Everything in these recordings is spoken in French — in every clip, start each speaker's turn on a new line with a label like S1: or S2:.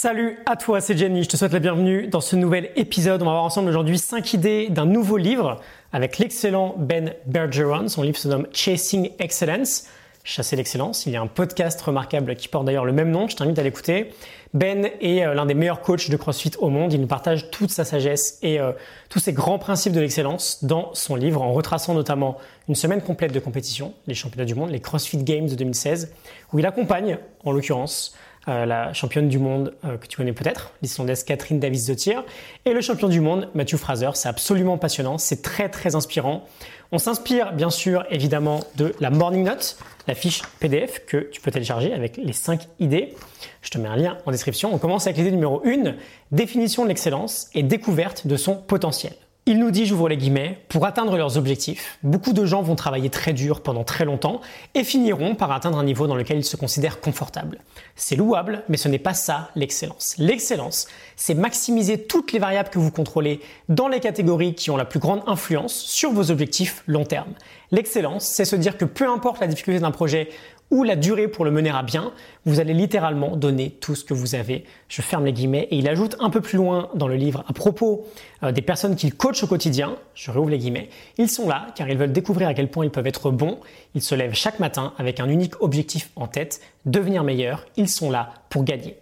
S1: Salut à toi, c'est Jenny, je te souhaite la bienvenue dans ce nouvel épisode. On va voir ensemble aujourd'hui 5 idées d'un nouveau livre avec l'excellent Ben Bergeron. Son livre se nomme Chasing Excellence, Chasser l'excellence. Il y a un podcast remarquable qui porte d'ailleurs le même nom, je t'invite à l'écouter. Ben est euh, l'un des meilleurs coachs de CrossFit au monde. Il nous partage toute sa sagesse et euh, tous ses grands principes de l'excellence dans son livre, en retraçant notamment une semaine complète de compétition, les championnats du monde, les CrossFit Games de 2016, où il accompagne, en l'occurrence, euh, la championne du monde euh, que tu connais peut-être, l'Islandaise Catherine Davis-Zotir, et le champion du monde Matthew Fraser. C'est absolument passionnant, c'est très très inspirant. On s'inspire bien sûr évidemment de la Morning Note, la fiche PDF que tu peux télécharger avec les 5 idées. Je te mets un lien en description. On commence avec l'idée numéro 1, définition de l'excellence et découverte de son potentiel. Il nous dit, j'ouvre les guillemets, pour atteindre leurs objectifs, beaucoup de gens vont travailler très dur pendant très longtemps et finiront par atteindre un niveau dans lequel ils se considèrent confortables. C'est louable, mais ce n'est pas ça l'excellence. L'excellence, c'est maximiser toutes les variables que vous contrôlez dans les catégories qui ont la plus grande influence sur vos objectifs long terme. L'excellence, c'est se dire que peu importe la difficulté d'un projet ou la durée pour le mener à bien, vous allez littéralement donner tout ce que vous avez. Je ferme les guillemets et il ajoute un peu plus loin dans le livre à propos euh, des personnes qu'il coach au quotidien, je rouvre les guillemets, ils sont là car ils veulent découvrir à quel point ils peuvent être bons, ils se lèvent chaque matin avec un unique objectif en tête, devenir meilleurs, ils sont là pour gagner.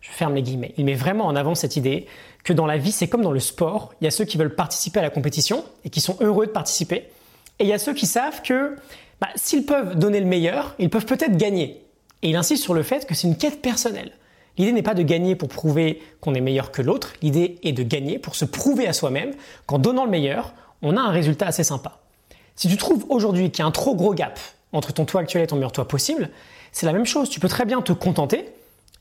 S1: Je ferme les guillemets. Il met vraiment en avant cette idée que dans la vie, c'est comme dans le sport, il y a ceux qui veulent participer à la compétition et qui sont heureux de participer, et il y a ceux qui savent que bah, s'ils peuvent donner le meilleur, ils peuvent peut-être gagner. Et il insiste sur le fait que c'est une quête personnelle. L'idée n'est pas de gagner pour prouver qu'on est meilleur que l'autre, l'idée est de gagner pour se prouver à soi-même qu'en donnant le meilleur, on a un résultat assez sympa. Si tu trouves aujourd'hui qu'il y a un trop gros gap entre ton toi actuel et ton meilleur toi possible, c'est la même chose. Tu peux très bien te contenter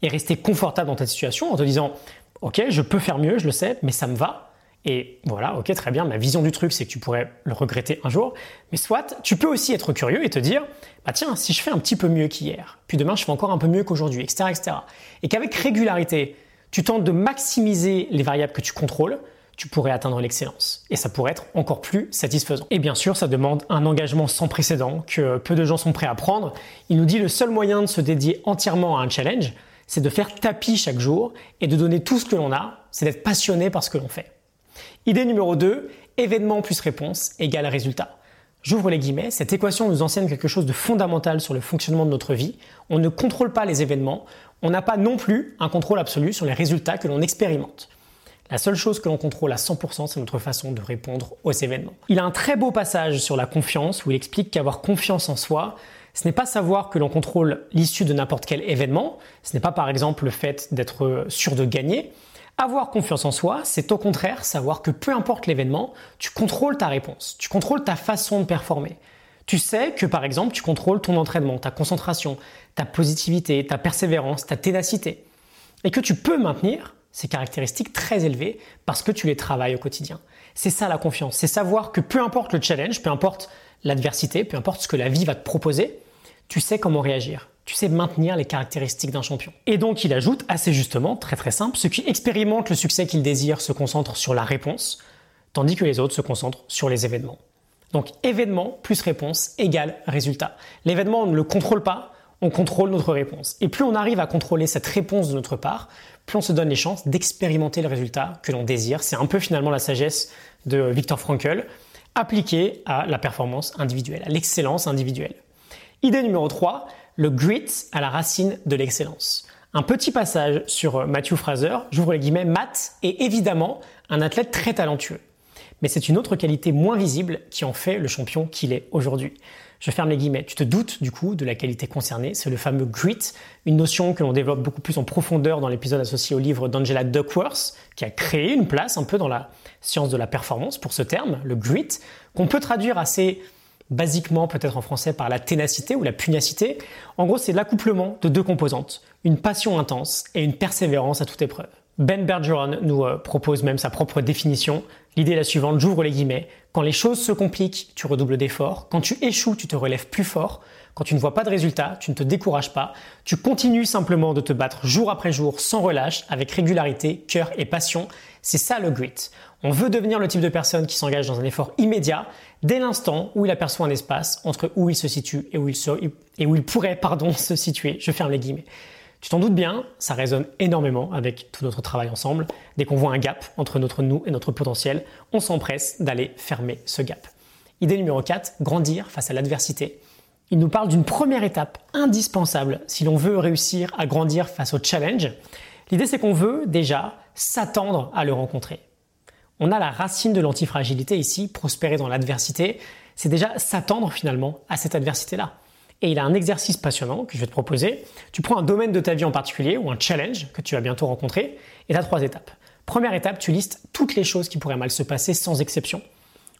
S1: et rester confortable dans ta situation en te disant Ok, je peux faire mieux, je le sais, mais ça me va. Et voilà, ok, très bien, ma vision du truc, c'est que tu pourrais le regretter un jour. Mais soit, tu peux aussi être curieux et te dire, bah tiens, si je fais un petit peu mieux qu'hier, puis demain je fais encore un peu mieux qu'aujourd'hui, etc., etc. Et qu'avec régularité, tu tentes de maximiser les variables que tu contrôles, tu pourrais atteindre l'excellence. Et ça pourrait être encore plus satisfaisant. Et bien sûr, ça demande un engagement sans précédent que peu de gens sont prêts à prendre. Il nous dit le seul moyen de se dédier entièrement à un challenge, c'est de faire tapis chaque jour et de donner tout ce que l'on a, c'est d'être passionné par ce que l'on fait. Idée numéro 2, événement plus réponse égale résultat. J'ouvre les guillemets, cette équation nous enseigne quelque chose de fondamental sur le fonctionnement de notre vie. On ne contrôle pas les événements, on n'a pas non plus un contrôle absolu sur les résultats que l'on expérimente. La seule chose que l'on contrôle à 100%, c'est notre façon de répondre aux événements. Il a un très beau passage sur la confiance où il explique qu'avoir confiance en soi, ce n'est pas savoir que l'on contrôle l'issue de n'importe quel événement, ce n'est pas par exemple le fait d'être sûr de gagner, avoir confiance en soi, c'est au contraire savoir que peu importe l'événement, tu contrôles ta réponse, tu contrôles ta façon de performer. Tu sais que par exemple, tu contrôles ton entraînement, ta concentration, ta positivité, ta persévérance, ta ténacité. Et que tu peux maintenir ces caractéristiques très élevées parce que tu les travailles au quotidien. C'est ça la confiance, c'est savoir que peu importe le challenge, peu importe l'adversité, peu importe ce que la vie va te proposer, tu sais comment réagir tu sais maintenir les caractéristiques d'un champion. Et donc il ajoute assez justement, très très simple, ceux qui expérimentent le succès qu'ils désirent se concentrent sur la réponse, tandis que les autres se concentrent sur les événements. Donc événement plus réponse égale résultat. L'événement, on ne le contrôle pas, on contrôle notre réponse. Et plus on arrive à contrôler cette réponse de notre part, plus on se donne les chances d'expérimenter le résultat que l'on désire. C'est un peu finalement la sagesse de Viktor Frankl appliquée à la performance individuelle, à l'excellence individuelle. Idée numéro 3, le grit à la racine de l'excellence. Un petit passage sur euh, Matthew Fraser, j'ouvre les guillemets, Matt est évidemment un athlète très talentueux. Mais c'est une autre qualité moins visible qui en fait le champion qu'il est aujourd'hui. Je ferme les guillemets. Tu te doutes du coup de la qualité concernée, c'est le fameux grit, une notion que l'on développe beaucoup plus en profondeur dans l'épisode associé au livre d'Angela Duckworth, qui a créé une place un peu dans la science de la performance pour ce terme, le grit, qu'on peut traduire assez basiquement peut-être en français par la ténacité ou la pugnacité. En gros, c'est l'accouplement de deux composantes, une passion intense et une persévérance à toute épreuve. Ben Bergeron nous euh, propose même sa propre définition. L'idée est la suivante, j'ouvre les guillemets. Quand les choses se compliquent, tu redoubles d'efforts. Quand tu échoues, tu te relèves plus fort. Quand tu ne vois pas de résultat, tu ne te décourages pas. Tu continues simplement de te battre jour après jour sans relâche, avec régularité, cœur et passion. C'est ça le grit. On veut devenir le type de personne qui s'engage dans un effort immédiat dès l'instant où il aperçoit un espace entre où il se situe et où il, pourrait pardon, se situer. Je ferme les guillemets. Tu t'en doutes bien, ça résonne énormément avec tout notre travail ensemble. Dès qu'on voit un gap entre notre nous et notre potentiel, on s'empresse d'aller fermer ce gap. Idée numéro 4, grandir face à l'adversité. Il nous parle d'une première étape indispensable si l'on veut réussir à grandir face au challenge. L'idée c'est qu'on veut déjà s'attendre à le rencontrer. On a la racine de l'antifragilité ici, prospérer dans l'adversité, c'est déjà s'attendre finalement à cette adversité-là. Et il a un exercice passionnant que je vais te proposer. Tu prends un domaine de ta vie en particulier ou un challenge que tu vas bientôt rencontrer et tu as trois étapes. Première étape, tu listes toutes les choses qui pourraient mal se passer sans exception.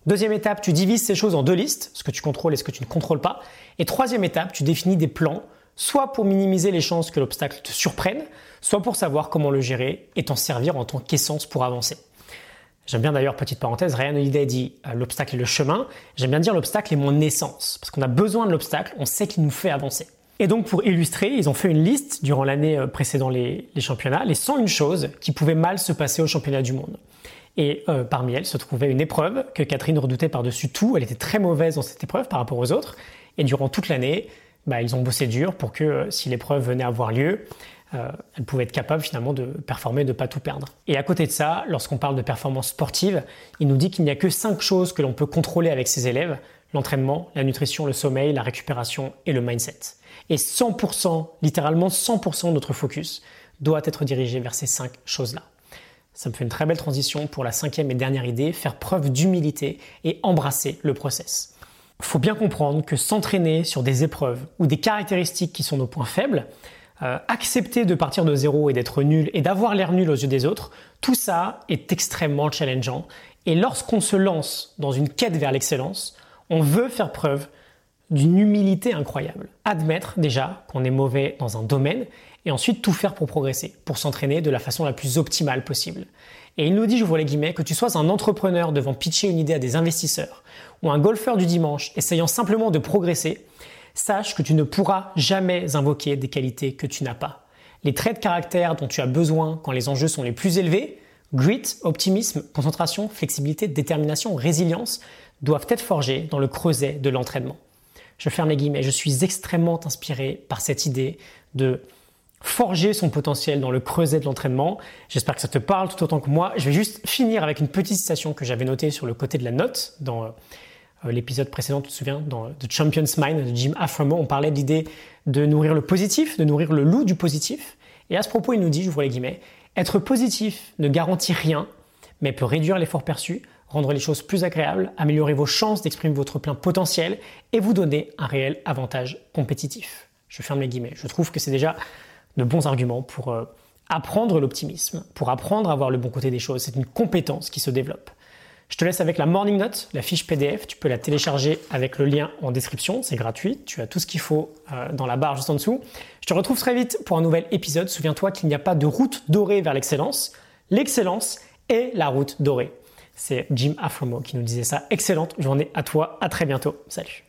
S1: Deuxième étape, tu divises ces choses en deux listes, ce que tu contrôles et ce que tu ne contrôles pas. Et troisième étape, tu définis des plans, soit pour minimiser les chances que l'obstacle te surprenne, soit pour savoir comment le gérer et t'en servir en tant qu'essence pour avancer. J'aime bien d'ailleurs, petite parenthèse, Ryan Holiday dit euh, l'obstacle est le chemin. J'aime bien dire l'obstacle est mon essence, parce qu'on a besoin de l'obstacle, on sait qu'il nous fait avancer. Et donc pour illustrer, ils ont fait une liste durant l'année euh, précédant les, championnats, les 101 choses qui pouvaient mal se passer au championnat du monde. Et euh, parmi elles se trouvait une épreuve que Catherine redoutait par-dessus tout. Elle était très mauvaise dans cette épreuve par rapport aux autres. Et durant toute l'année, bah, ils ont bossé dur pour que si l'épreuve venait à avoir lieu, euh, elle pouvait être capable finalement de performer, de pas tout perdre. Et à côté de ça, lorsqu'on parle de performance sportive, il nous dit qu'il n'y a que cinq choses que l'on peut contrôler avec ses élèves l'entraînement, la nutrition, le sommeil, la récupération et le mindset. Et 100%, littéralement 100% de notre focus doit être dirigé vers ces cinq choses-là. Ça me fait une très belle transition pour la cinquième et dernière idée, faire preuve d'humilité et embrasser le process. Il faut bien comprendre que s'entraîner sur des épreuves ou des caractéristiques qui sont nos points faibles, euh, accepter de partir de zéro et d'être nul et d'avoir l'air nul aux yeux des autres, tout ça est extrêmement challengeant. Et lorsqu'on se lance dans une quête vers l'excellence, on veut faire preuve d'une humilité incroyable. Admettre déjà qu'on est mauvais dans un domaine et ensuite tout faire pour progresser, pour s'entraîner de la façon la plus optimale possible. Et il nous dit, j'ouvre les guillemets, que tu sois un entrepreneur devant pitcher une idée à des investisseurs ou un golfeur du dimanche essayant simplement de progresser, sache que tu ne pourras jamais invoquer des qualités que tu n'as pas. Les traits de caractère dont tu as besoin quand les enjeux sont les plus élevés, grit, optimisme, concentration, flexibilité, détermination, résilience, doivent être forgés dans le creuset de l'entraînement. Je ferme les guillemets, je suis extrêmement inspiré par cette idée de forger son potentiel dans le creuset de l'entraînement. J'espère que ça te parle tout autant que moi. Je vais juste finir avec une petite citation que j'avais notée sur le côté de la note dans euh, l'épisode précédent, tu te souviens, dans The Champion's Mind de Jim Aframo, on parlait de l'idée de nourrir le positif, de nourrir le loup du positif. Et à ce propos, il nous dit, vois les guillemets, être positif ne garantit rien, mais peut réduire l'effort perçu, rendre les choses plus agréables, améliorer vos chances d'exprimer votre plein potentiel et vous donner un réel avantage compétitif. Je ferme les guillemets. Je trouve que c'est déjà de bons arguments pour euh, apprendre l'optimisme, pour apprendre à voir le bon côté des choses. C'est une compétence qui se développe. Je te laisse avec la Morning Note, la fiche PDF. Tu peux la télécharger avec le lien en description. C'est gratuit. Tu as tout ce qu'il faut euh, dans la barre juste en dessous. Je te retrouve très vite pour un nouvel épisode. Souviens-toi qu'il n'y a pas de route dorée vers l'excellence. L'excellence est la route dorée. C'est Jim Afromo qui nous disait ça. Excellente journée à toi. À très bientôt. Salut.